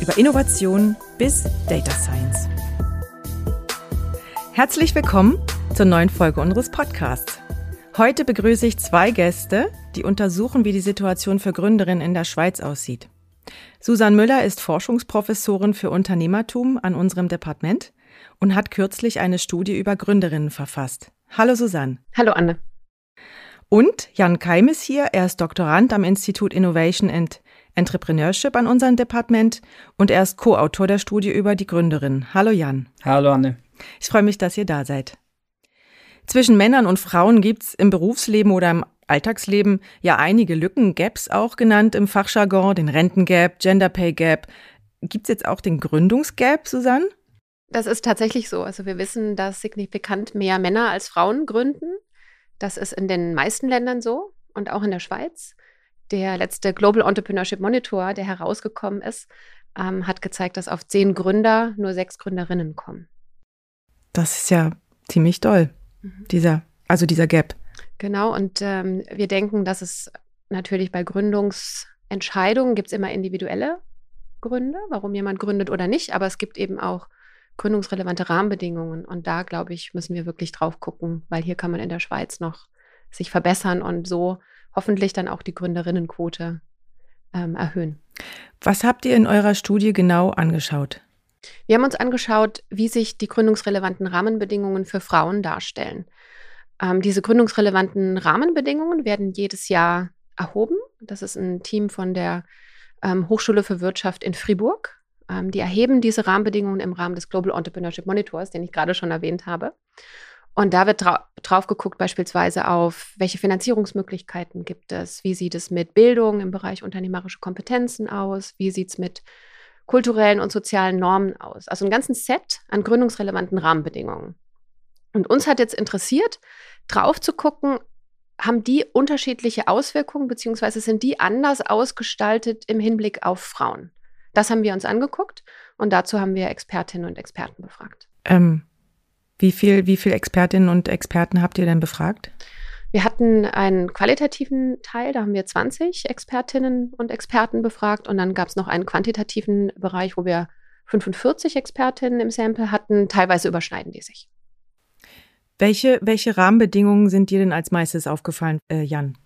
über Innovation bis Data Science. Herzlich willkommen zur neuen Folge unseres Podcasts. Heute begrüße ich zwei Gäste, die untersuchen, wie die Situation für Gründerinnen in der Schweiz aussieht. Susan Müller ist Forschungsprofessorin für Unternehmertum an unserem Departement und hat kürzlich eine Studie über Gründerinnen verfasst. Hallo Susanne. Hallo Anne. Und Jan Keim ist hier. Er ist Doktorand am Institut Innovation and Entrepreneurship an unserem Departement und er ist Co-Autor der Studie über die Gründerin. Hallo Jan. Hallo Anne. Ich freue mich, dass ihr da seid. Zwischen Männern und Frauen gibt's im Berufsleben oder im Alltagsleben ja einige Lücken, Gaps auch genannt im Fachjargon, den Rentengap, Gender Pay Gap. Gibt's jetzt auch den Gründungsgap, Susanne? Das ist tatsächlich so. Also wir wissen, dass signifikant mehr Männer als Frauen gründen. Das ist in den meisten Ländern so und auch in der Schweiz. Der letzte Global Entrepreneurship Monitor, der herausgekommen ist, ähm, hat gezeigt, dass auf zehn Gründer nur sechs Gründerinnen kommen. Das ist ja ziemlich doll, mhm. dieser, also dieser Gap. Genau, und ähm, wir denken, dass es natürlich bei Gründungsentscheidungen gibt es immer individuelle Gründe, warum jemand gründet oder nicht, aber es gibt eben auch gründungsrelevante Rahmenbedingungen. Und da, glaube ich, müssen wir wirklich drauf gucken, weil hier kann man in der Schweiz noch sich verbessern und so hoffentlich dann auch die Gründerinnenquote ähm, erhöhen. Was habt ihr in eurer Studie genau angeschaut? Wir haben uns angeschaut, wie sich die gründungsrelevanten Rahmenbedingungen für Frauen darstellen. Ähm, diese gründungsrelevanten Rahmenbedingungen werden jedes Jahr erhoben. Das ist ein Team von der ähm, Hochschule für Wirtschaft in Fribourg. Ähm, die erheben diese Rahmenbedingungen im Rahmen des Global Entrepreneurship Monitors, den ich gerade schon erwähnt habe. Und da wird dra drauf geguckt beispielsweise auf, welche Finanzierungsmöglichkeiten gibt es, wie sieht es mit Bildung im Bereich unternehmerische Kompetenzen aus, wie sieht es mit kulturellen und sozialen Normen aus. Also ein ganzes Set an gründungsrelevanten Rahmenbedingungen. Und uns hat jetzt interessiert, drauf zu gucken, haben die unterschiedliche Auswirkungen, beziehungsweise sind die anders ausgestaltet im Hinblick auf Frauen? Das haben wir uns angeguckt und dazu haben wir Expertinnen und Experten befragt. Ähm, wie viel, wie viel Expertinnen und Experten habt ihr denn befragt? Wir hatten einen qualitativen Teil, da haben wir 20 Expertinnen und Experten befragt und dann gab es noch einen quantitativen Bereich, wo wir 45 Expertinnen im Sample hatten. Teilweise überschneiden die sich. Welche, welche Rahmenbedingungen sind dir denn als meistes aufgefallen, äh, Jan?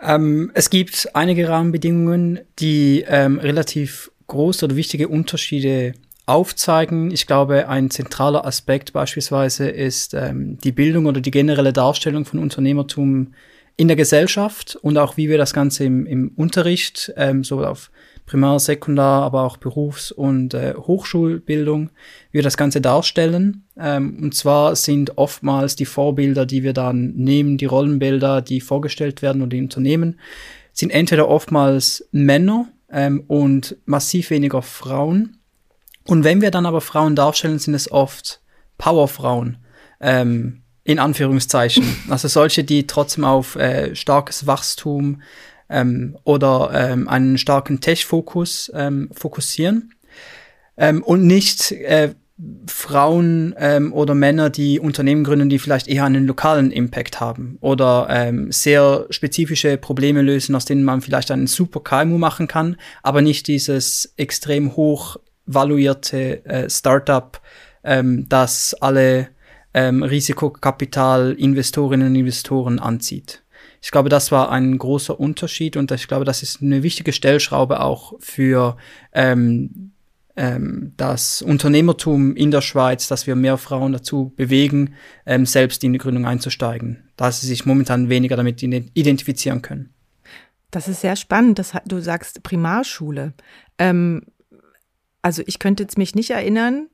Ähm, es gibt einige Rahmenbedingungen, die ähm, relativ große oder wichtige Unterschiede aufzeigen. Ich glaube, ein zentraler Aspekt beispielsweise ist ähm, die Bildung oder die generelle Darstellung von Unternehmertum in der Gesellschaft und auch wie wir das Ganze im, im Unterricht, ähm, sowohl auf Primar-, Sekundar-, aber auch Berufs- und äh, Hochschulbildung, wie wir das Ganze darstellen. Ähm, und zwar sind oftmals die Vorbilder, die wir dann nehmen, die Rollenbilder, die vorgestellt werden oder die Unternehmen, sind entweder oftmals Männer ähm, und massiv weniger Frauen und wenn wir dann aber Frauen darstellen, sind es oft Powerfrauen. Ähm, in Anführungszeichen. Also solche, die trotzdem auf äh, starkes Wachstum ähm, oder ähm, einen starken Tech-Fokus ähm, fokussieren. Ähm, und nicht äh, Frauen ähm, oder Männer, die Unternehmen gründen, die vielleicht eher einen lokalen Impact haben oder ähm, sehr spezifische Probleme lösen, aus denen man vielleicht einen super KMU machen kann, aber nicht dieses extrem hoch valuierte äh, Startup, ähm, das alle ähm, Risikokapital-Investorinnen und Investoren anzieht. Ich glaube, das war ein großer Unterschied und ich glaube, das ist eine wichtige Stellschraube auch für ähm, ähm, das Unternehmertum in der Schweiz, dass wir mehr Frauen dazu bewegen, ähm, selbst in die Gründung einzusteigen, da sie sich momentan weniger damit identifizieren können. Das ist sehr spannend. Das, du sagst Primarschule. Ähm, also ich könnte jetzt mich nicht erinnern,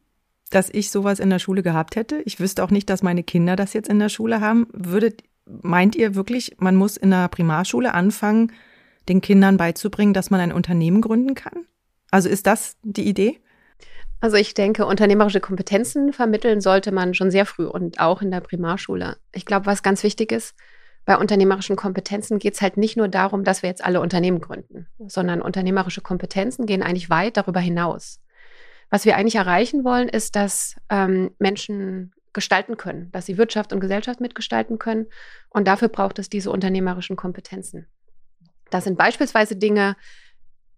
dass ich sowas in der Schule gehabt hätte. Ich wüsste auch nicht, dass meine Kinder das jetzt in der Schule haben. Würdet, meint ihr wirklich, man muss in der Primarschule anfangen, den Kindern beizubringen, dass man ein Unternehmen gründen kann? Also ist das die Idee? Also ich denke, unternehmerische Kompetenzen vermitteln sollte man schon sehr früh und auch in der Primarschule. Ich glaube, was ganz wichtig ist, bei unternehmerischen Kompetenzen geht es halt nicht nur darum, dass wir jetzt alle Unternehmen gründen, sondern unternehmerische Kompetenzen gehen eigentlich weit darüber hinaus. Was wir eigentlich erreichen wollen, ist, dass ähm, Menschen gestalten können, dass sie Wirtschaft und Gesellschaft mitgestalten können. Und dafür braucht es diese unternehmerischen Kompetenzen. Das sind beispielsweise Dinge,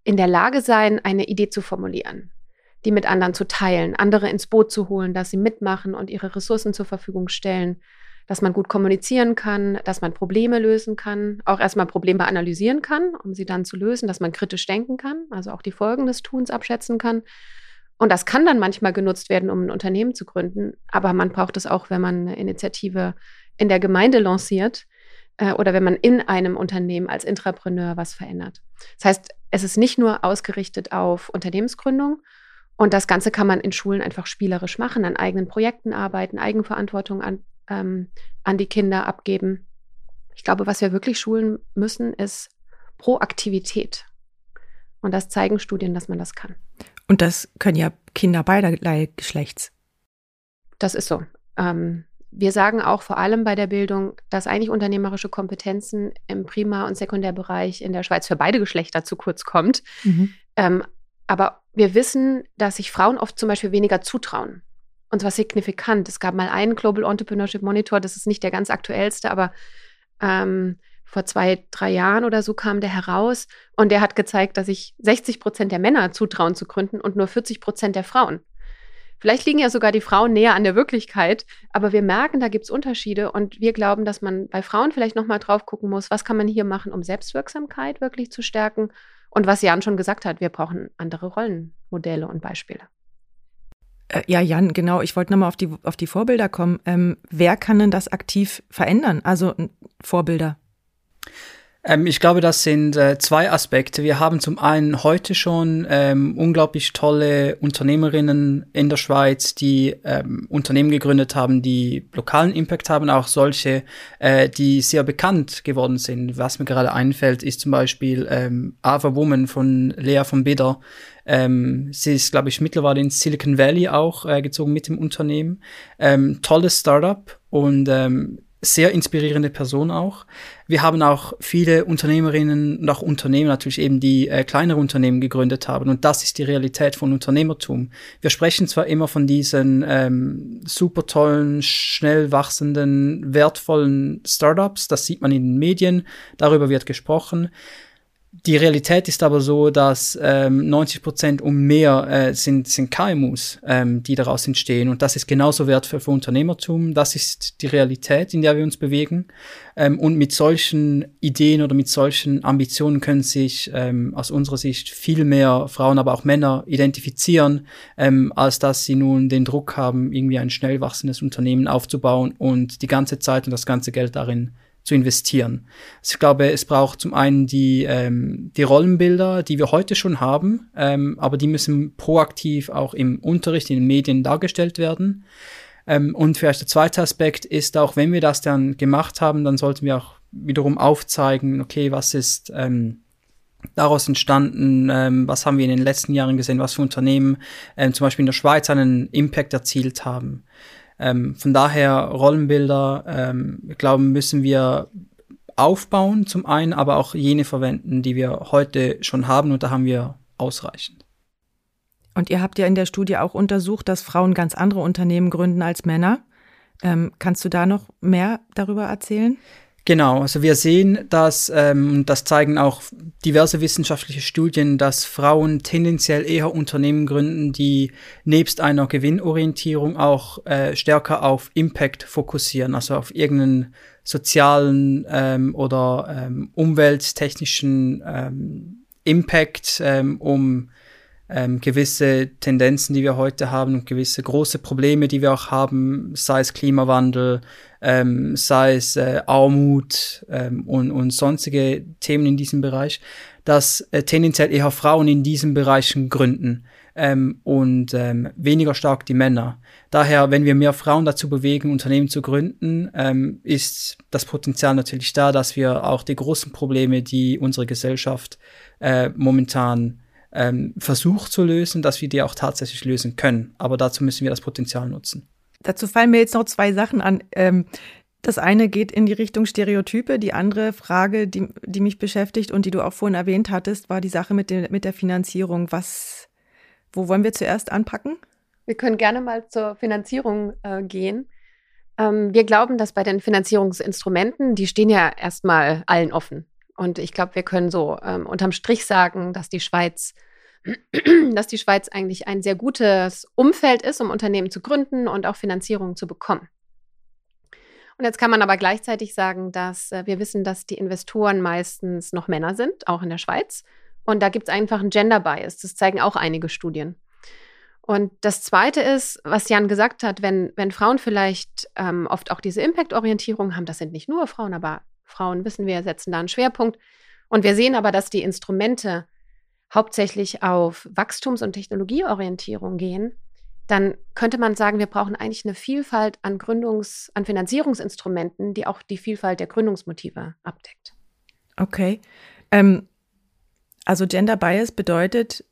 in der Lage sein, eine Idee zu formulieren, die mit anderen zu teilen, andere ins Boot zu holen, dass sie mitmachen und ihre Ressourcen zur Verfügung stellen, dass man gut kommunizieren kann, dass man Probleme lösen kann, auch erstmal Probleme analysieren kann, um sie dann zu lösen, dass man kritisch denken kann, also auch die Folgen des Tuns abschätzen kann und das kann dann manchmal genutzt werden, um ein Unternehmen zu gründen. Aber man braucht es auch, wenn man eine Initiative in der Gemeinde lanciert äh, oder wenn man in einem Unternehmen als Intrapreneur was verändert. Das heißt, es ist nicht nur ausgerichtet auf Unternehmensgründung. Und das Ganze kann man in Schulen einfach spielerisch machen, an eigenen Projekten arbeiten, Eigenverantwortung an, ähm, an die Kinder abgeben. Ich glaube, was wir wirklich schulen müssen, ist Proaktivität. Und das zeigen Studien, dass man das kann. Und das können ja Kinder beiderlei Geschlechts. Das ist so. Ähm, wir sagen auch vor allem bei der Bildung, dass eigentlich unternehmerische Kompetenzen im Primar- und Sekundärbereich in der Schweiz für beide Geschlechter zu kurz kommt. Mhm. Ähm, aber wir wissen, dass sich Frauen oft zum Beispiel weniger zutrauen. Und zwar signifikant. Es gab mal einen Global Entrepreneurship Monitor, das ist nicht der ganz aktuellste, aber ähm, vor zwei, drei Jahren oder so kam der heraus und der hat gezeigt, dass sich 60 Prozent der Männer zutrauen zu gründen und nur 40 Prozent der Frauen. Vielleicht liegen ja sogar die Frauen näher an der Wirklichkeit, aber wir merken, da gibt es Unterschiede und wir glauben, dass man bei Frauen vielleicht nochmal drauf gucken muss, was kann man hier machen, um Selbstwirksamkeit wirklich zu stärken und was Jan schon gesagt hat, wir brauchen andere Rollenmodelle und Beispiele. Äh, ja, Jan, genau. Ich wollte nochmal auf die, auf die Vorbilder kommen. Ähm, wer kann denn das aktiv verändern? Also Vorbilder. Ähm, ich glaube, das sind äh, zwei Aspekte. Wir haben zum einen heute schon ähm, unglaublich tolle Unternehmerinnen in der Schweiz, die ähm, Unternehmen gegründet haben, die lokalen Impact haben, auch solche, äh, die sehr bekannt geworden sind. Was mir gerade einfällt, ist zum Beispiel ähm, Ava Woman von Lea von Bidder. Ähm, sie ist, glaube ich, mittlerweile in Silicon Valley auch äh, gezogen mit dem Unternehmen. Ähm, tolles Startup und ähm, sehr inspirierende Person auch. Wir haben auch viele Unternehmerinnen und auch Unternehmen natürlich eben, die äh, kleinere Unternehmen gegründet haben. Und das ist die Realität von Unternehmertum. Wir sprechen zwar immer von diesen ähm, super tollen, schnell wachsenden, wertvollen Startups. Das sieht man in den Medien. Darüber wird gesprochen. Die Realität ist aber so, dass ähm, 90 Prozent und mehr äh, sind, sind KMUs, ähm, die daraus entstehen. Und das ist genauso wertvoll für Unternehmertum. Das ist die Realität, in der wir uns bewegen. Ähm, und mit solchen Ideen oder mit solchen Ambitionen können sich ähm, aus unserer Sicht viel mehr Frauen, aber auch Männer identifizieren, ähm, als dass sie nun den Druck haben, irgendwie ein schnell wachsendes Unternehmen aufzubauen und die ganze Zeit und das ganze Geld darin zu investieren. Also ich glaube, es braucht zum einen die, ähm, die Rollenbilder, die wir heute schon haben, ähm, aber die müssen proaktiv auch im Unterricht, in den Medien dargestellt werden. Ähm, und vielleicht der zweite Aspekt ist auch, wenn wir das dann gemacht haben, dann sollten wir auch wiederum aufzeigen, okay, was ist ähm, daraus entstanden, ähm, was haben wir in den letzten Jahren gesehen, was für Unternehmen ähm, zum Beispiel in der Schweiz einen Impact erzielt haben. Ähm, von daher Rollenbilder, ähm, ich glaube, müssen wir aufbauen zum einen, aber auch jene verwenden, die wir heute schon haben und da haben wir ausreichend. Und ihr habt ja in der Studie auch untersucht, dass Frauen ganz andere Unternehmen gründen als Männer. Ähm, kannst du da noch mehr darüber erzählen? Genau, also wir sehen, dass, ähm, das zeigen auch diverse wissenschaftliche Studien, dass Frauen tendenziell eher Unternehmen gründen, die nebst einer Gewinnorientierung auch äh, stärker auf Impact fokussieren, also auf irgendeinen sozialen ähm, oder ähm, umwelttechnischen ähm, Impact, ähm, um ähm, gewisse Tendenzen, die wir heute haben und gewisse große Probleme, die wir auch haben, sei es Klimawandel, ähm, sei es äh, Armut ähm, und, und sonstige Themen in diesem Bereich, dass äh, tendenziell eher Frauen in diesen Bereichen gründen ähm, und ähm, weniger stark die Männer. Daher, wenn wir mehr Frauen dazu bewegen, Unternehmen zu gründen, ähm, ist das Potenzial natürlich da, dass wir auch die großen Probleme, die unsere Gesellschaft äh, momentan ähm, versucht zu lösen, dass wir die auch tatsächlich lösen können. Aber dazu müssen wir das Potenzial nutzen. Dazu fallen mir jetzt noch zwei Sachen an. Ähm, das eine geht in die Richtung Stereotype. Die andere Frage, die, die mich beschäftigt und die du auch vorhin erwähnt hattest, war die Sache mit, den, mit der Finanzierung. Was, wo wollen wir zuerst anpacken? Wir können gerne mal zur Finanzierung äh, gehen. Ähm, wir glauben, dass bei den Finanzierungsinstrumenten, die stehen ja erstmal allen offen. Und ich glaube, wir können so ähm, unterm Strich sagen, dass die Schweiz, dass die Schweiz eigentlich ein sehr gutes Umfeld ist, um Unternehmen zu gründen und auch Finanzierung zu bekommen. Und jetzt kann man aber gleichzeitig sagen, dass äh, wir wissen, dass die Investoren meistens noch Männer sind, auch in der Schweiz. Und da gibt es einfach einen Gender Bias. Das zeigen auch einige Studien. Und das Zweite ist, was Jan gesagt hat, wenn, wenn Frauen vielleicht ähm, oft auch diese Impact-Orientierung haben, das sind nicht nur Frauen, aber Frauen wissen wir, setzen da einen Schwerpunkt. Und wir sehen aber, dass die Instrumente hauptsächlich auf Wachstums- und Technologieorientierung gehen, dann könnte man sagen, wir brauchen eigentlich eine Vielfalt an Gründungs-, an Finanzierungsinstrumenten, die auch die Vielfalt der Gründungsmotive abdeckt. Okay. Ähm, also Gender Bias bedeutet,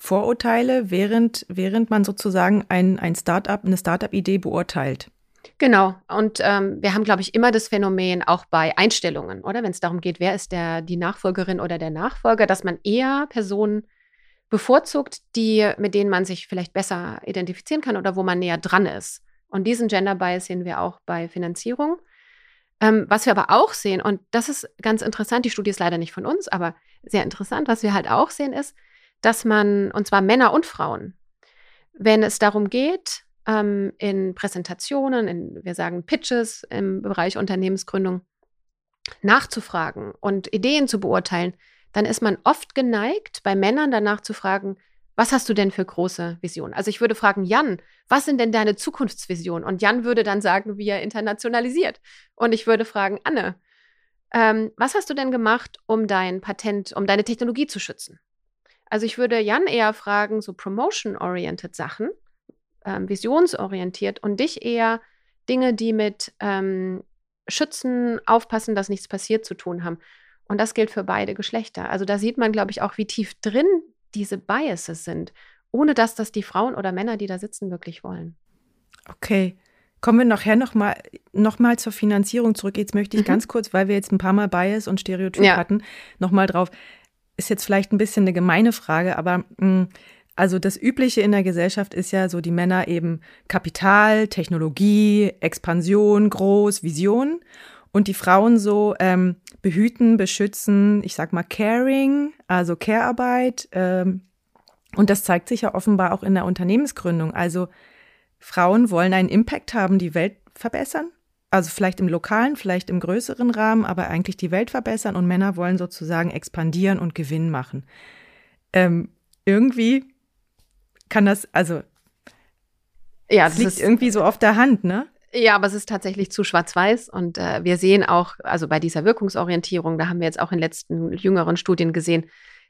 Vorurteile, während, während man sozusagen ein, ein Startup, eine Startup-Idee beurteilt. Genau. Und ähm, wir haben, glaube ich, immer das Phänomen auch bei Einstellungen, oder? Wenn es darum geht, wer ist der, die Nachfolgerin oder der Nachfolger, dass man eher Personen bevorzugt, die, mit denen man sich vielleicht besser identifizieren kann oder wo man näher dran ist. Und diesen Gender Bias sehen wir auch bei Finanzierung. Ähm, was wir aber auch sehen, und das ist ganz interessant, die Studie ist leider nicht von uns, aber sehr interessant, was wir halt auch sehen, ist, dass man, und zwar Männer und Frauen, wenn es darum geht, ähm, in Präsentationen, in, wir sagen Pitches im Bereich Unternehmensgründung, nachzufragen und Ideen zu beurteilen, dann ist man oft geneigt, bei Männern danach zu fragen, was hast du denn für große Visionen? Also ich würde fragen, Jan, was sind denn deine Zukunftsvisionen? Und Jan würde dann sagen, wie er internationalisiert. Und ich würde fragen, Anne, ähm, was hast du denn gemacht, um dein Patent, um deine Technologie zu schützen? Also ich würde Jan eher fragen, so promotion-oriented Sachen, ähm, visionsorientiert und dich eher Dinge, die mit ähm, Schützen, Aufpassen, dass nichts passiert zu tun haben. Und das gilt für beide Geschlechter. Also da sieht man, glaube ich, auch, wie tief drin diese Biases sind, ohne dass das die Frauen oder Männer, die da sitzen, wirklich wollen. Okay. Kommen wir nachher nochmal noch mal zur Finanzierung zurück. Jetzt möchte ich mhm. ganz kurz, weil wir jetzt ein paar Mal Bias und Stereotyp ja. hatten, nochmal drauf ist jetzt vielleicht ein bisschen eine gemeine Frage, aber mh, hm, also das Übliche in der Gesellschaft ist ja so, die Männer eben Kapital, Technologie, Expansion, groß, Vision und die Frauen so ähm, behüten, beschützen, ich sag mal caring, also Care-Arbeit. Ähm, und das zeigt sich ja offenbar auch in der Unternehmensgründung. Also Frauen wollen einen Impact haben, die Welt verbessern also vielleicht im lokalen, vielleicht im größeren Rahmen, aber eigentlich die Welt verbessern und Männer wollen sozusagen expandieren und Gewinn machen. Ähm, irgendwie kann das, also ja, das liegt ist, irgendwie so auf der Hand, ne? Ja, aber es ist tatsächlich zu schwarz-weiß und äh, wir sehen auch, also bei dieser Wirkungsorientierung, da haben wir jetzt auch in letzten jüngeren Studien gesehen,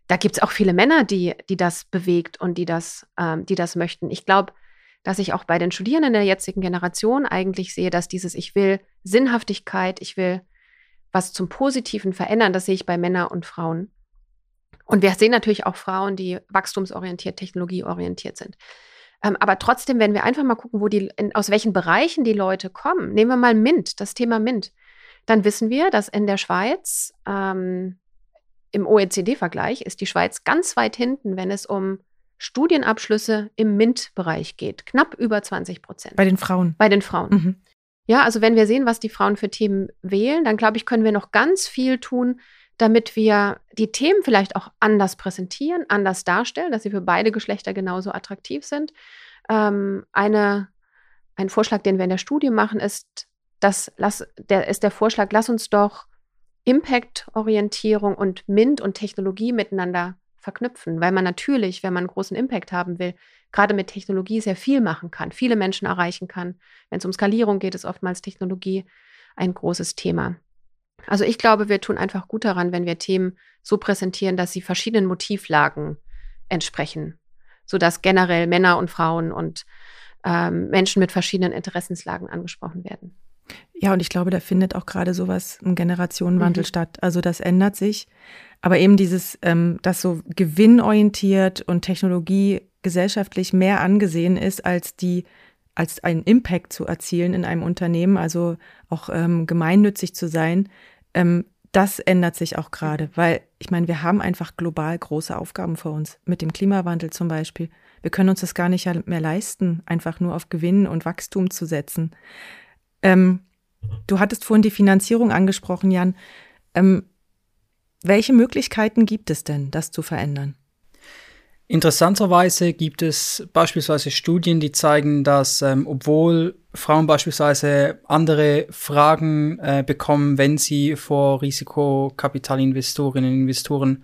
da gibt es auch viele Männer, die, die das bewegt und die das, ähm, die das möchten. Ich glaube, dass ich auch bei den Studierenden der jetzigen Generation eigentlich sehe, dass dieses Ich will Sinnhaftigkeit, ich will was zum Positiven verändern, das sehe ich bei Männern und Frauen. Und wir sehen natürlich auch Frauen, die wachstumsorientiert, technologieorientiert sind. Ähm, aber trotzdem, wenn wir einfach mal gucken, wo die, in, aus welchen Bereichen die Leute kommen, nehmen wir mal MINT, das Thema MINT, dann wissen wir, dass in der Schweiz ähm, im OECD-Vergleich ist die Schweiz ganz weit hinten, wenn es um Studienabschlüsse im MINT-Bereich geht. Knapp über 20 Prozent. Bei den Frauen. Bei den Frauen. Mhm. Ja, also wenn wir sehen, was die Frauen für Themen wählen, dann glaube ich, können wir noch ganz viel tun, damit wir die Themen vielleicht auch anders präsentieren, anders darstellen, dass sie für beide Geschlechter genauso attraktiv sind. Ähm, eine, ein Vorschlag, den wir in der Studie machen, ist, dass, lass, der, ist der Vorschlag, lass uns doch Impact-Orientierung und MINT und Technologie miteinander verknüpfen, weil man natürlich, wenn man einen großen Impact haben will, gerade mit Technologie sehr viel machen kann, viele Menschen erreichen kann. Wenn es um Skalierung geht, ist oftmals Technologie ein großes Thema. Also ich glaube, wir tun einfach gut daran, wenn wir Themen so präsentieren, dass sie verschiedenen Motivlagen entsprechen, sodass generell Männer und Frauen und ähm, Menschen mit verschiedenen Interessenslagen angesprochen werden. Ja, und ich glaube, da findet auch gerade sowas, ein Generationenwandel mhm. statt. Also das ändert sich. Aber eben dieses, ähm, dass so gewinnorientiert und Technologie gesellschaftlich mehr angesehen ist als die als einen Impact zu erzielen in einem Unternehmen, also auch ähm, gemeinnützig zu sein, ähm, das ändert sich auch gerade, weil ich meine, wir haben einfach global große Aufgaben vor uns, mit dem Klimawandel zum Beispiel. Wir können uns das gar nicht mehr leisten, einfach nur auf Gewinn und Wachstum zu setzen. Ähm, du hattest vorhin die Finanzierung angesprochen, Jan. Ähm, welche Möglichkeiten gibt es denn, das zu verändern? Interessanterweise gibt es beispielsweise Studien, die zeigen, dass ähm, obwohl Frauen beispielsweise andere Fragen äh, bekommen, wenn sie vor Risikokapitalinvestorinnen und Investoren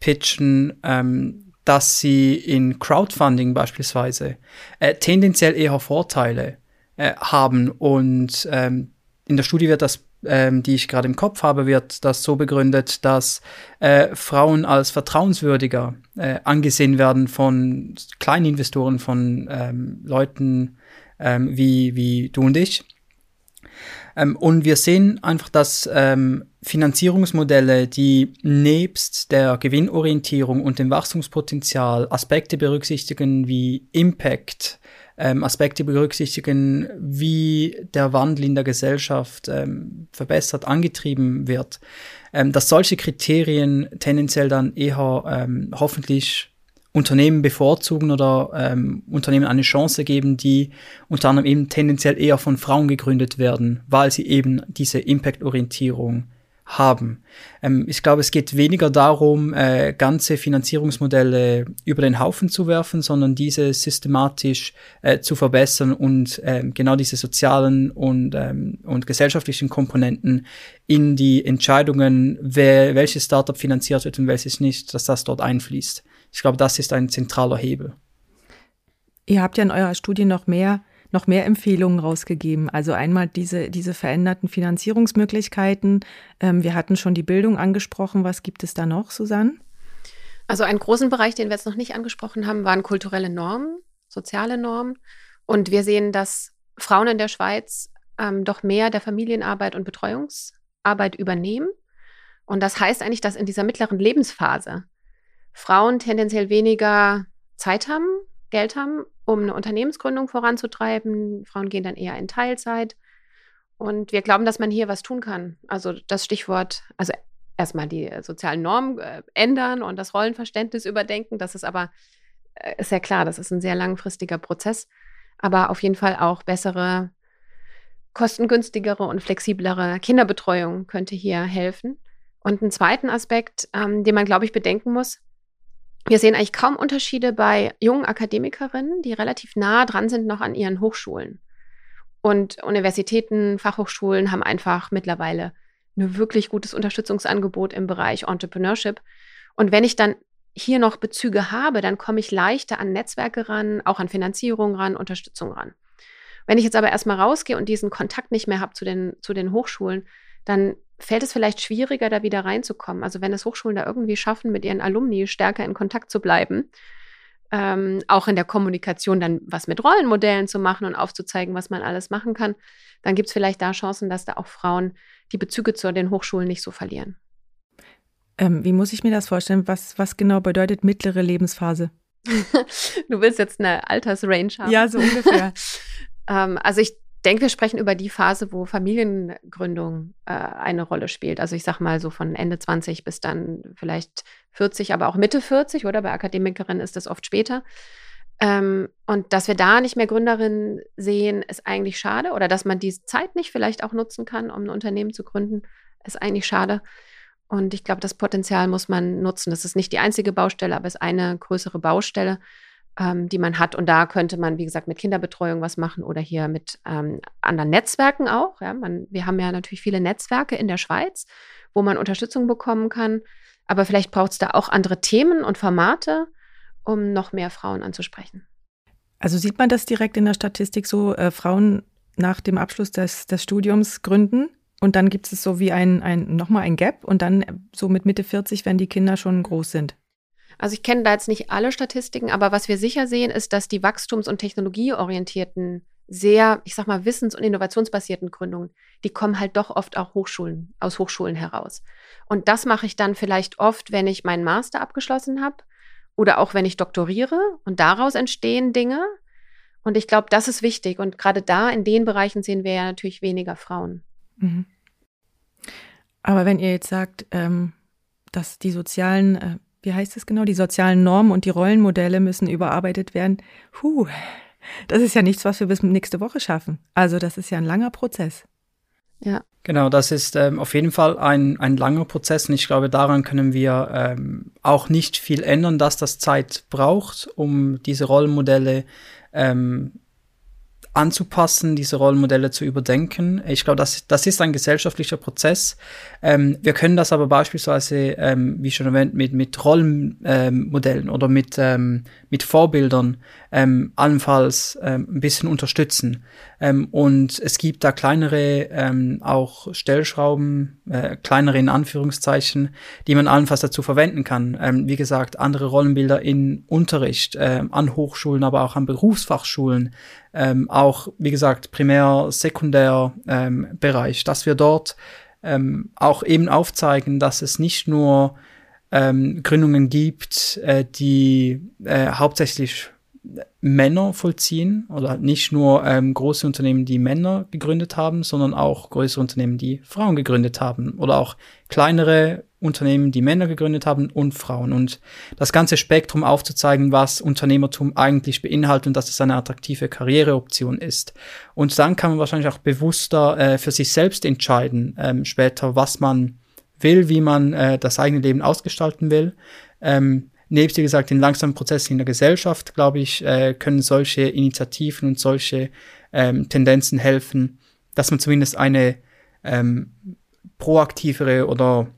pitchen, ähm, dass sie in Crowdfunding beispielsweise äh, tendenziell eher Vorteile äh, haben. Und ähm, in der Studie wird das ähm, die ich gerade im Kopf habe, wird das so begründet, dass äh, Frauen als vertrauenswürdiger äh, angesehen werden von Kleininvestoren, von ähm, Leuten ähm, wie, wie du und ich. Ähm, und wir sehen einfach, dass ähm, Finanzierungsmodelle, die nebst der Gewinnorientierung und dem Wachstumspotenzial Aspekte berücksichtigen wie Impact, ähm, Aspekte berücksichtigen, wie der Wandel in der Gesellschaft ähm, verbessert, angetrieben wird, ähm, dass solche Kriterien tendenziell dann eher ähm, hoffentlich Unternehmen bevorzugen oder ähm, Unternehmen eine Chance geben, die unter anderem eben tendenziell eher von Frauen gegründet werden, weil sie eben diese Impact-Orientierung haben. Ähm, ich glaube, es geht weniger darum, äh, ganze Finanzierungsmodelle über den Haufen zu werfen, sondern diese systematisch äh, zu verbessern und ähm, genau diese sozialen und, ähm, und gesellschaftlichen Komponenten in die Entscheidungen, wer, welches Startup finanziert wird und welches nicht, dass das dort einfließt. Ich glaube, das ist ein zentraler Hebel. Ihr habt ja in eurer Studie noch mehr noch mehr Empfehlungen rausgegeben. Also einmal diese, diese veränderten Finanzierungsmöglichkeiten. Ähm, wir hatten schon die Bildung angesprochen. Was gibt es da noch, Susanne? Also einen großen Bereich, den wir jetzt noch nicht angesprochen haben, waren kulturelle Normen, soziale Normen. Und wir sehen, dass Frauen in der Schweiz ähm, doch mehr der Familienarbeit und Betreuungsarbeit übernehmen. Und das heißt eigentlich, dass in dieser mittleren Lebensphase Frauen tendenziell weniger Zeit haben, Geld haben, um eine Unternehmensgründung voranzutreiben. Frauen gehen dann eher in Teilzeit. Und wir glauben, dass man hier was tun kann. Also das Stichwort, also erstmal die sozialen Normen äh, ändern und das Rollenverständnis überdenken. Das ist aber, äh, ja klar, das ist ein sehr langfristiger Prozess. Aber auf jeden Fall auch bessere, kostengünstigere und flexiblere Kinderbetreuung könnte hier helfen. Und einen zweiten Aspekt, ähm, den man, glaube ich, bedenken muss, wir sehen eigentlich kaum Unterschiede bei jungen Akademikerinnen, die relativ nah dran sind noch an ihren Hochschulen. Und Universitäten, Fachhochschulen haben einfach mittlerweile ein wirklich gutes Unterstützungsangebot im Bereich Entrepreneurship. Und wenn ich dann hier noch Bezüge habe, dann komme ich leichter an Netzwerke ran, auch an Finanzierung ran, Unterstützung ran. Wenn ich jetzt aber erstmal rausgehe und diesen Kontakt nicht mehr habe zu den, zu den Hochschulen, dann fällt es vielleicht schwieriger, da wieder reinzukommen. Also wenn es Hochschulen da irgendwie schaffen, mit ihren Alumni stärker in Kontakt zu bleiben, ähm, auch in der Kommunikation dann was mit Rollenmodellen zu machen und aufzuzeigen, was man alles machen kann, dann gibt es vielleicht da Chancen, dass da auch Frauen die Bezüge zu den Hochschulen nicht so verlieren. Ähm, wie muss ich mir das vorstellen? Was, was genau bedeutet mittlere Lebensphase? du willst jetzt eine Altersrange haben? Ja, so ungefähr. ähm, also ich denke, wir sprechen über die Phase, wo Familiengründung äh, eine Rolle spielt. Also ich sage mal so von Ende 20 bis dann vielleicht 40, aber auch Mitte 40 oder bei Akademikerinnen ist das oft später. Ähm, und dass wir da nicht mehr Gründerinnen sehen, ist eigentlich schade. Oder dass man diese Zeit nicht vielleicht auch nutzen kann, um ein Unternehmen zu gründen, ist eigentlich schade. Und ich glaube, das Potenzial muss man nutzen. Das ist nicht die einzige Baustelle, aber es ist eine größere Baustelle ähm, die man hat. Und da könnte man, wie gesagt, mit Kinderbetreuung was machen oder hier mit ähm, anderen Netzwerken auch. Ja, man, wir haben ja natürlich viele Netzwerke in der Schweiz, wo man Unterstützung bekommen kann. Aber vielleicht braucht es da auch andere Themen und Formate, um noch mehr Frauen anzusprechen. Also sieht man das direkt in der Statistik so, äh, Frauen nach dem Abschluss des, des Studiums gründen und dann gibt es so wie ein, ein nochmal ein Gap und dann so mit Mitte 40, wenn die Kinder schon groß sind. Also ich kenne da jetzt nicht alle Statistiken, aber was wir sicher sehen, ist, dass die wachstums- und technologieorientierten sehr, ich sag mal, wissens- und innovationsbasierten Gründungen, die kommen halt doch oft auch Hochschulen, aus Hochschulen heraus. Und das mache ich dann vielleicht oft, wenn ich meinen Master abgeschlossen habe oder auch wenn ich doktoriere und daraus entstehen Dinge. Und ich glaube, das ist wichtig. Und gerade da, in den Bereichen sehen wir ja natürlich weniger Frauen. Mhm. Aber wenn ihr jetzt sagt, ähm, dass die sozialen, äh, wie heißt es genau, die sozialen Normen und die Rollenmodelle müssen überarbeitet werden, puh, das ist ja nichts, was wir bis nächste Woche schaffen. Also das ist ja ein langer Prozess. Ja. Genau, das ist ähm, auf jeden Fall ein, ein langer Prozess und ich glaube, daran können wir ähm, auch nicht viel ändern, dass das Zeit braucht, um diese Rollenmodelle ähm, anzupassen, diese Rollenmodelle zu überdenken. Ich glaube, das, das ist ein gesellschaftlicher Prozess. Ähm, wir können das aber beispielsweise, ähm, wie schon erwähnt, mit, mit Rollenmodellen ähm, oder mit, ähm, mit Vorbildern ähm, allenfalls ähm, ein bisschen unterstützen. Ähm, und es gibt da kleinere ähm, auch Stellschrauben, äh, kleinere in Anführungszeichen, die man allenfalls dazu verwenden kann. Ähm, wie gesagt, andere Rollenbilder in Unterricht, äh, an Hochschulen, aber auch an Berufsfachschulen, ähm, auch, wie gesagt, Primär-, Sekundär-Bereich, ähm, dass wir dort ähm, auch eben aufzeigen, dass es nicht nur ähm, Gründungen gibt, äh, die äh, hauptsächlich Männer vollziehen oder nicht nur ähm, große Unternehmen, die Männer gegründet haben, sondern auch größere Unternehmen, die Frauen gegründet haben oder auch kleinere Unternehmen, die Männer gegründet haben und Frauen. Und das ganze Spektrum aufzuzeigen, was Unternehmertum eigentlich beinhaltet und dass es eine attraktive Karriereoption ist. Und dann kann man wahrscheinlich auch bewusster äh, für sich selbst entscheiden, ähm, später, was man will, wie man äh, das eigene Leben ausgestalten will. Ähm, nebst, wie gesagt, den langsamen Prozessen in der Gesellschaft, glaube ich, äh, können solche Initiativen und solche ähm, Tendenzen helfen, dass man zumindest eine ähm, proaktivere oder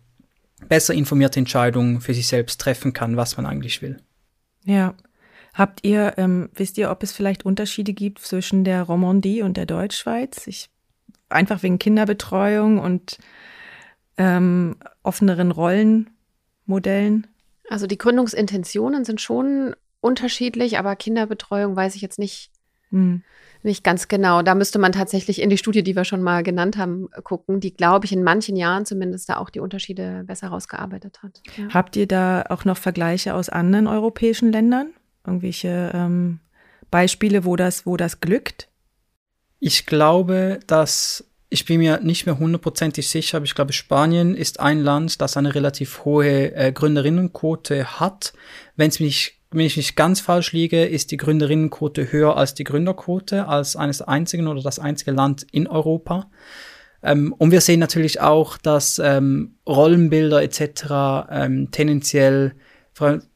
besser informierte Entscheidung für sich selbst treffen kann, was man eigentlich will. Ja. Habt ihr, ähm, wisst ihr, ob es vielleicht Unterschiede gibt zwischen der Romandie und der Deutschschweiz? Ich, einfach wegen Kinderbetreuung und ähm, offeneren Rollenmodellen? Also die Gründungsintentionen sind schon unterschiedlich, aber Kinderbetreuung weiß ich jetzt nicht, hm. nicht ganz genau. Da müsste man tatsächlich in die Studie, die wir schon mal genannt haben, gucken, die, glaube ich, in manchen Jahren zumindest da auch die Unterschiede besser rausgearbeitet hat. Ja. Habt ihr da auch noch Vergleiche aus anderen europäischen Ländern? Irgendwelche ähm, Beispiele, wo das, wo das glückt? Ich glaube, dass ich bin mir nicht mehr hundertprozentig sicher, aber ich glaube, Spanien ist ein Land, das eine relativ hohe äh, Gründerinnenquote hat. Wenn es mich wenn ich nicht ganz falsch liege, ist die Gründerinnenquote höher als die Gründerquote, als eines einzigen oder das einzige Land in Europa. Ähm, und wir sehen natürlich auch, dass ähm, Rollenbilder etc. Ähm, tendenziell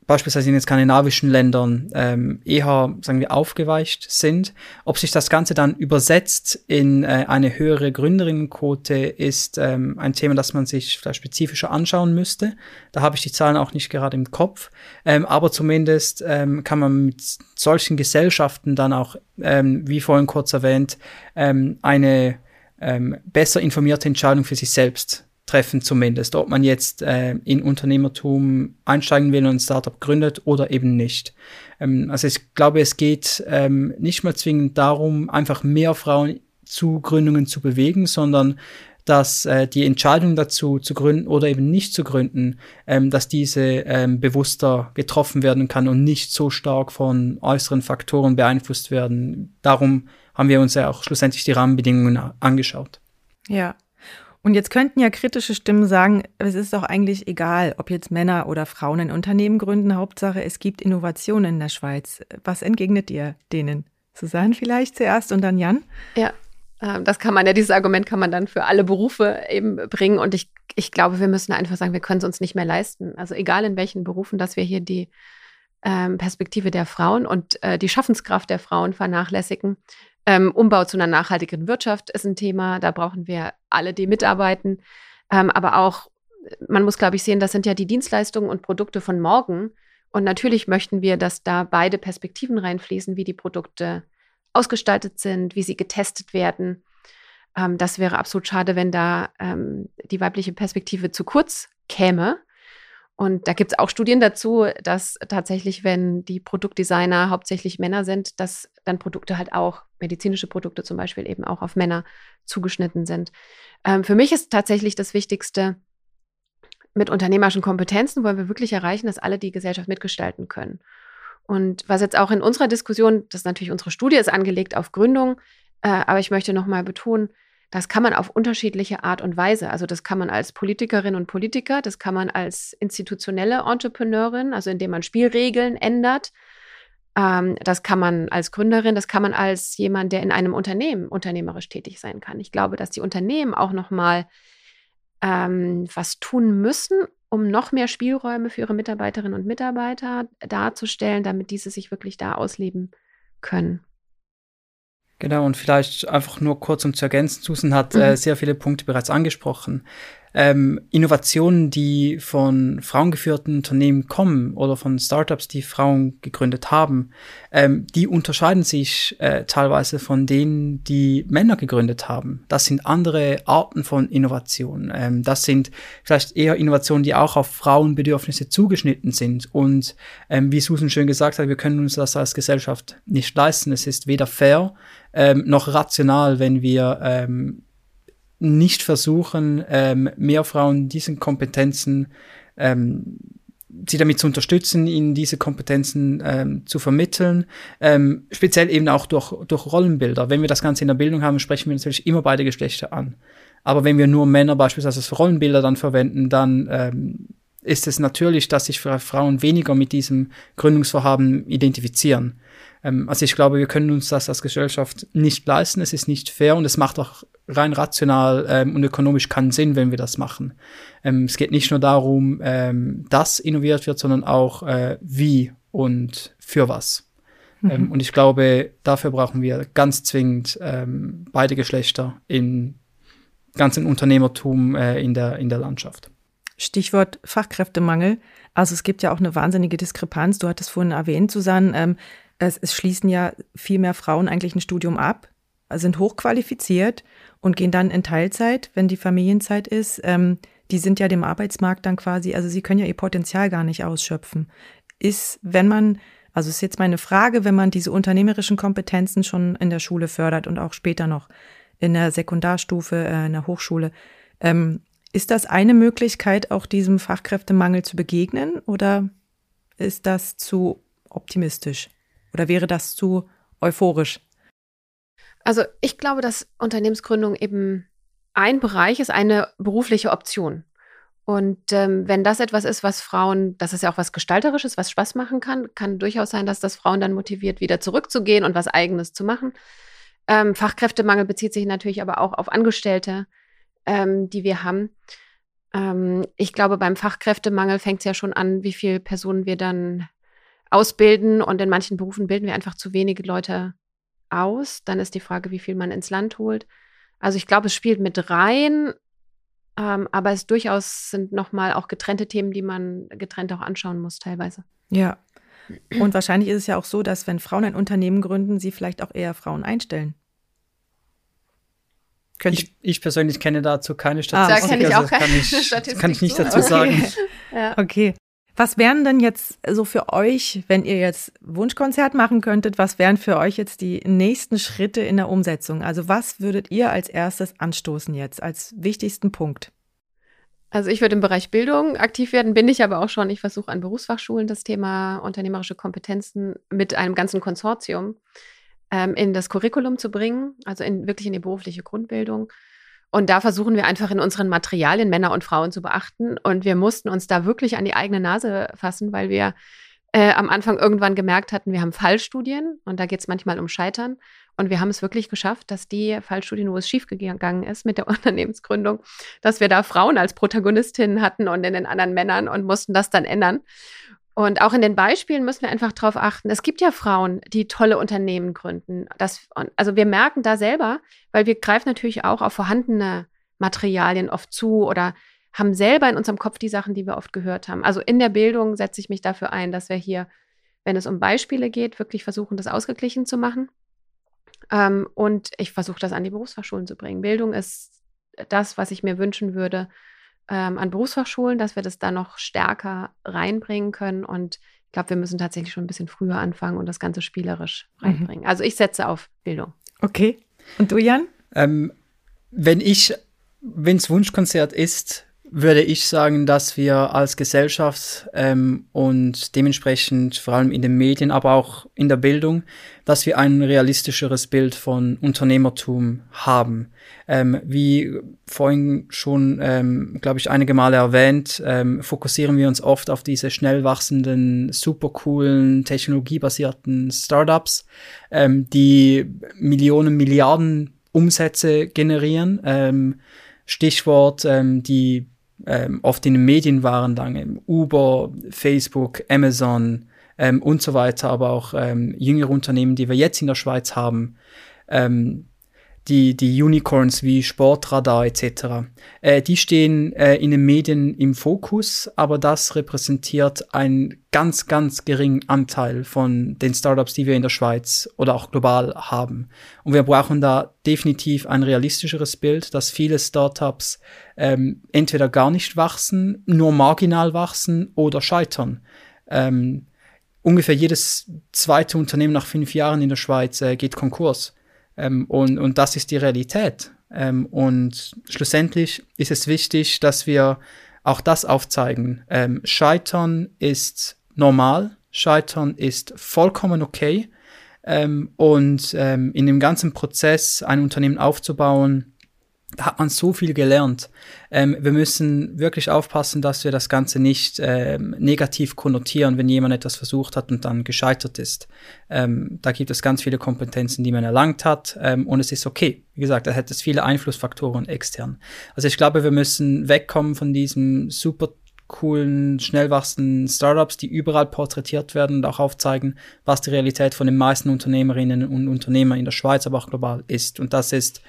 beispielsweise in den skandinavischen Ländern ähm, eher, sagen wir, aufgeweicht sind. Ob sich das Ganze dann übersetzt in äh, eine höhere Gründerinnenquote, ist ähm, ein Thema, das man sich vielleicht spezifischer anschauen müsste. Da habe ich die Zahlen auch nicht gerade im Kopf. Ähm, aber zumindest ähm, kann man mit solchen Gesellschaften dann auch, ähm, wie vorhin kurz erwähnt, ähm, eine ähm, besser informierte Entscheidung für sich selbst treffen zumindest, ob man jetzt äh, in Unternehmertum einsteigen will und ein Startup gründet oder eben nicht. Ähm, also ich glaube, es geht ähm, nicht mal zwingend darum, einfach mehr Frauen zu Gründungen zu bewegen, sondern dass äh, die Entscheidung dazu zu gründen oder eben nicht zu gründen, ähm, dass diese ähm, bewusster getroffen werden kann und nicht so stark von äußeren Faktoren beeinflusst werden. Darum haben wir uns ja auch schlussendlich die Rahmenbedingungen angeschaut. Ja, und jetzt könnten ja kritische Stimmen sagen, es ist doch eigentlich egal, ob jetzt Männer oder Frauen ein Unternehmen gründen. Hauptsache, es gibt Innovationen in der Schweiz. Was entgegnet ihr denen? Susanne vielleicht zuerst und dann Jan? Ja, ähm, das kann man ja, dieses Argument kann man dann für alle Berufe eben bringen. Und ich, ich glaube, wir müssen einfach sagen, wir können es uns nicht mehr leisten. Also egal in welchen Berufen, dass wir hier die ähm, Perspektive der Frauen und äh, die Schaffenskraft der Frauen vernachlässigen. Ähm, Umbau zu einer nachhaltigen Wirtschaft ist ein Thema. Da brauchen wir alle, die mitarbeiten. Ähm, aber auch, man muss, glaube ich, sehen, das sind ja die Dienstleistungen und Produkte von morgen. Und natürlich möchten wir, dass da beide Perspektiven reinfließen, wie die Produkte ausgestaltet sind, wie sie getestet werden. Ähm, das wäre absolut schade, wenn da ähm, die weibliche Perspektive zu kurz käme. Und da gibt es auch Studien dazu, dass tatsächlich, wenn die Produktdesigner hauptsächlich Männer sind, dass dann Produkte halt auch, medizinische Produkte zum Beispiel, eben auch auf Männer zugeschnitten sind. Ähm, für mich ist tatsächlich das Wichtigste, mit unternehmerischen Kompetenzen wollen wir wirklich erreichen, dass alle die Gesellschaft mitgestalten können. Und was jetzt auch in unserer Diskussion, das ist natürlich unsere Studie ist angelegt auf Gründung, äh, aber ich möchte nochmal betonen, das kann man auf unterschiedliche Art und Weise. Also das kann man als Politikerin und Politiker, das kann man als institutionelle Entrepreneurin, also indem man Spielregeln ändert. Ähm, das kann man als Gründerin, das kann man als jemand, der in einem Unternehmen unternehmerisch tätig sein kann. Ich glaube, dass die Unternehmen auch noch mal ähm, was tun müssen, um noch mehr Spielräume für ihre Mitarbeiterinnen und Mitarbeiter darzustellen, damit diese sich wirklich da ausleben können. Genau, und vielleicht einfach nur kurz um zu ergänzen, Susan hat äh, mhm. äh, sehr viele Punkte bereits angesprochen ähm, Innovationen, die von frauengeführten Unternehmen kommen oder von Startups, die Frauen gegründet haben, ähm, die unterscheiden sich äh, teilweise von denen, die Männer gegründet haben. Das sind andere Arten von Innovationen. Ähm, das sind vielleicht eher Innovationen, die auch auf Frauenbedürfnisse zugeschnitten sind. Und ähm, wie Susan schön gesagt hat, wir können uns das als Gesellschaft nicht leisten. Es ist weder fair ähm, noch rational, wenn wir ähm, nicht versuchen, ähm, mehr Frauen diesen Kompetenzen, ähm, sie damit zu unterstützen, ihnen diese Kompetenzen ähm, zu vermitteln, ähm, speziell eben auch durch, durch Rollenbilder. Wenn wir das Ganze in der Bildung haben, sprechen wir natürlich immer beide Geschlechter an. Aber wenn wir nur Männer beispielsweise als Rollenbilder dann verwenden, dann ähm, ist es natürlich, dass sich Frauen weniger mit diesem Gründungsvorhaben identifizieren. Ähm, also ich glaube, wir können uns das als Gesellschaft nicht leisten. Es ist nicht fair und es macht auch rein rational ähm, und ökonomisch keinen Sinn, wenn wir das machen. Ähm, es geht nicht nur darum, ähm, dass innoviert wird, sondern auch äh, wie und für was. Mhm. Ähm, und ich glaube, dafür brauchen wir ganz zwingend ähm, beide Geschlechter in ganzen Unternehmertum äh, in, der, in der Landschaft. Stichwort Fachkräftemangel. Also es gibt ja auch eine wahnsinnige Diskrepanz. Du hattest vorhin erwähnt, Susanne, es, es schließen ja viel mehr Frauen eigentlich ein Studium ab, sind hochqualifiziert und gehen dann in Teilzeit, wenn die Familienzeit ist. Ähm, die sind ja dem Arbeitsmarkt dann quasi, also sie können ja ihr Potenzial gar nicht ausschöpfen. Ist, wenn man, also ist jetzt meine Frage, wenn man diese unternehmerischen Kompetenzen schon in der Schule fördert und auch später noch in der Sekundarstufe, äh, in der Hochschule, ähm, ist das eine Möglichkeit, auch diesem Fachkräftemangel zu begegnen oder ist das zu optimistisch? Oder wäre das zu euphorisch? Also ich glaube, dass Unternehmensgründung eben ein Bereich ist, eine berufliche Option. Und ähm, wenn das etwas ist, was Frauen, das ist ja auch was Gestalterisches, was Spaß machen kann, kann durchaus sein, dass das Frauen dann motiviert, wieder zurückzugehen und was Eigenes zu machen. Ähm, Fachkräftemangel bezieht sich natürlich aber auch auf Angestellte, ähm, die wir haben. Ähm, ich glaube, beim Fachkräftemangel fängt es ja schon an, wie viele Personen wir dann ausbilden. Und in manchen Berufen bilden wir einfach zu wenige Leute aus. Dann ist die Frage, wie viel man ins Land holt. Also ich glaube, es spielt mit rein, ähm, aber es durchaus sind nochmal auch getrennte Themen, die man getrennt auch anschauen muss teilweise. Ja. Und wahrscheinlich ist es ja auch so, dass wenn Frauen ein Unternehmen gründen, sie vielleicht auch eher Frauen einstellen. Ich, ich, persönlich kenne dazu keine Statistik. Ah, da kenne ich also auch keine kann ich, Statistik. Kann ich nicht dazu okay. sagen. ja. Okay. Was wären denn jetzt so für euch, wenn ihr jetzt Wunschkonzert machen könntet, was wären für euch jetzt die nächsten Schritte in der Umsetzung? Also was würdet ihr als erstes anstoßen jetzt, als wichtigsten Punkt? Also ich würde im Bereich Bildung aktiv werden, bin ich aber auch schon. Ich versuche an Berufsfachschulen das Thema unternehmerische Kompetenzen mit einem ganzen Konsortium ähm, in das Curriculum zu bringen, also in, wirklich in die berufliche Grundbildung. Und da versuchen wir einfach in unseren Materialien Männer und Frauen zu beachten. Und wir mussten uns da wirklich an die eigene Nase fassen, weil wir äh, am Anfang irgendwann gemerkt hatten, wir haben Fallstudien und da geht es manchmal um Scheitern. Und wir haben es wirklich geschafft, dass die Fallstudien, wo es schiefgegangen ist mit der Unternehmensgründung, dass wir da Frauen als Protagonistinnen hatten und in den anderen Männern und mussten das dann ändern. Und auch in den Beispielen müssen wir einfach darauf achten. Es gibt ja Frauen, die tolle Unternehmen gründen. Das, also wir merken da selber, weil wir greifen natürlich auch auf vorhandene Materialien oft zu oder haben selber in unserem Kopf die Sachen, die wir oft gehört haben. Also in der Bildung setze ich mich dafür ein, dass wir hier, wenn es um Beispiele geht, wirklich versuchen, das ausgeglichen zu machen. Ähm, und ich versuche das an die Berufsfachschulen zu bringen. Bildung ist das, was ich mir wünschen würde, ähm, an Berufsfachschulen, dass wir das da noch stärker reinbringen können. Und ich glaube, wir müssen tatsächlich schon ein bisschen früher anfangen und das Ganze spielerisch mhm. reinbringen. Mhm. Also ich setze auf Bildung. Okay. Und du, Jan? Ähm, wenn ich, wenn es Wunschkonzert ist, würde ich sagen, dass wir als Gesellschaft ähm, und dementsprechend vor allem in den Medien, aber auch in der Bildung, dass wir ein realistischeres Bild von Unternehmertum haben. Ähm, wie vorhin schon, ähm, glaube ich, einige Male erwähnt, ähm, fokussieren wir uns oft auf diese schnell wachsenden, super coolen, technologiebasierten Startups, ähm, die Millionen, Milliarden Umsätze generieren. Ähm, Stichwort ähm, die ähm, oft in den Medien waren, dann Uber, Facebook, Amazon ähm, und so weiter, aber auch ähm, jüngere Unternehmen, die wir jetzt in der Schweiz haben, ähm, die, die Unicorns wie Sportradar etc., äh, die stehen äh, in den Medien im Fokus, aber das repräsentiert einen ganz, ganz geringen Anteil von den Startups, die wir in der Schweiz oder auch global haben. Und wir brauchen da definitiv ein realistischeres Bild, dass viele Startups ähm, entweder gar nicht wachsen, nur marginal wachsen oder scheitern. Ähm, ungefähr jedes zweite Unternehmen nach fünf Jahren in der Schweiz äh, geht Konkurs. Ähm, und, und das ist die Realität. Ähm, und schlussendlich ist es wichtig, dass wir auch das aufzeigen. Ähm, Scheitern ist normal, Scheitern ist vollkommen okay. Ähm, und ähm, in dem ganzen Prozess, ein Unternehmen aufzubauen, da hat man so viel gelernt. Ähm, wir müssen wirklich aufpassen, dass wir das Ganze nicht ähm, negativ konnotieren, wenn jemand etwas versucht hat und dann gescheitert ist. Ähm, da gibt es ganz viele Kompetenzen, die man erlangt hat ähm, und es ist okay. Wie gesagt, da hätte es viele Einflussfaktoren extern. Also ich glaube, wir müssen wegkommen von diesem super coolen, schnell wachsenden Startups, die überall porträtiert werden und auch aufzeigen, was die Realität von den meisten Unternehmerinnen und Unternehmern in der Schweiz, aber auch global ist. Und das ist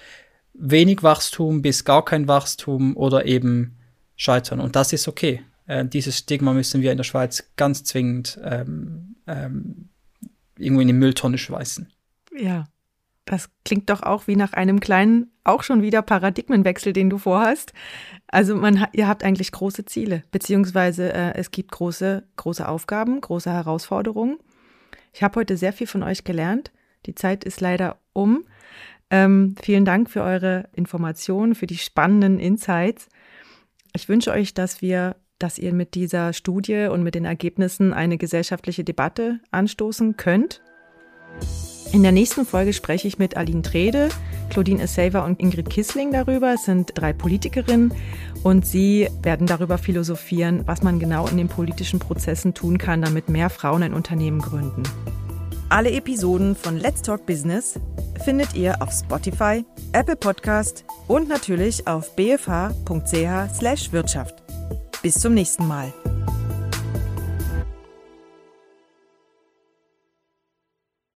wenig Wachstum bis gar kein Wachstum oder eben scheitern. Und das ist okay. Äh, dieses Stigma müssen wir in der Schweiz ganz zwingend ähm, ähm, irgendwo in die Mülltonne schweißen. Ja, das klingt doch auch wie nach einem kleinen, auch schon wieder Paradigmenwechsel, den du vorhast. Also man, ihr habt eigentlich große Ziele, beziehungsweise äh, es gibt große, große Aufgaben, große Herausforderungen. Ich habe heute sehr viel von euch gelernt. Die Zeit ist leider um. Ähm, vielen Dank für eure Informationen, für die spannenden Insights. Ich wünsche euch, dass wir, dass ihr mit dieser Studie und mit den Ergebnissen eine gesellschaftliche Debatte anstoßen könnt. In der nächsten Folge spreche ich mit Aline Trede, Claudine Esselva und Ingrid Kissling darüber. Es sind drei Politikerinnen und sie werden darüber philosophieren, was man genau in den politischen Prozessen tun kann, damit mehr Frauen ein Unternehmen gründen. Alle Episoden von Let's Talk Business findet ihr auf Spotify, Apple Podcast und natürlich auf bfh.ch/wirtschaft. Bis zum nächsten Mal.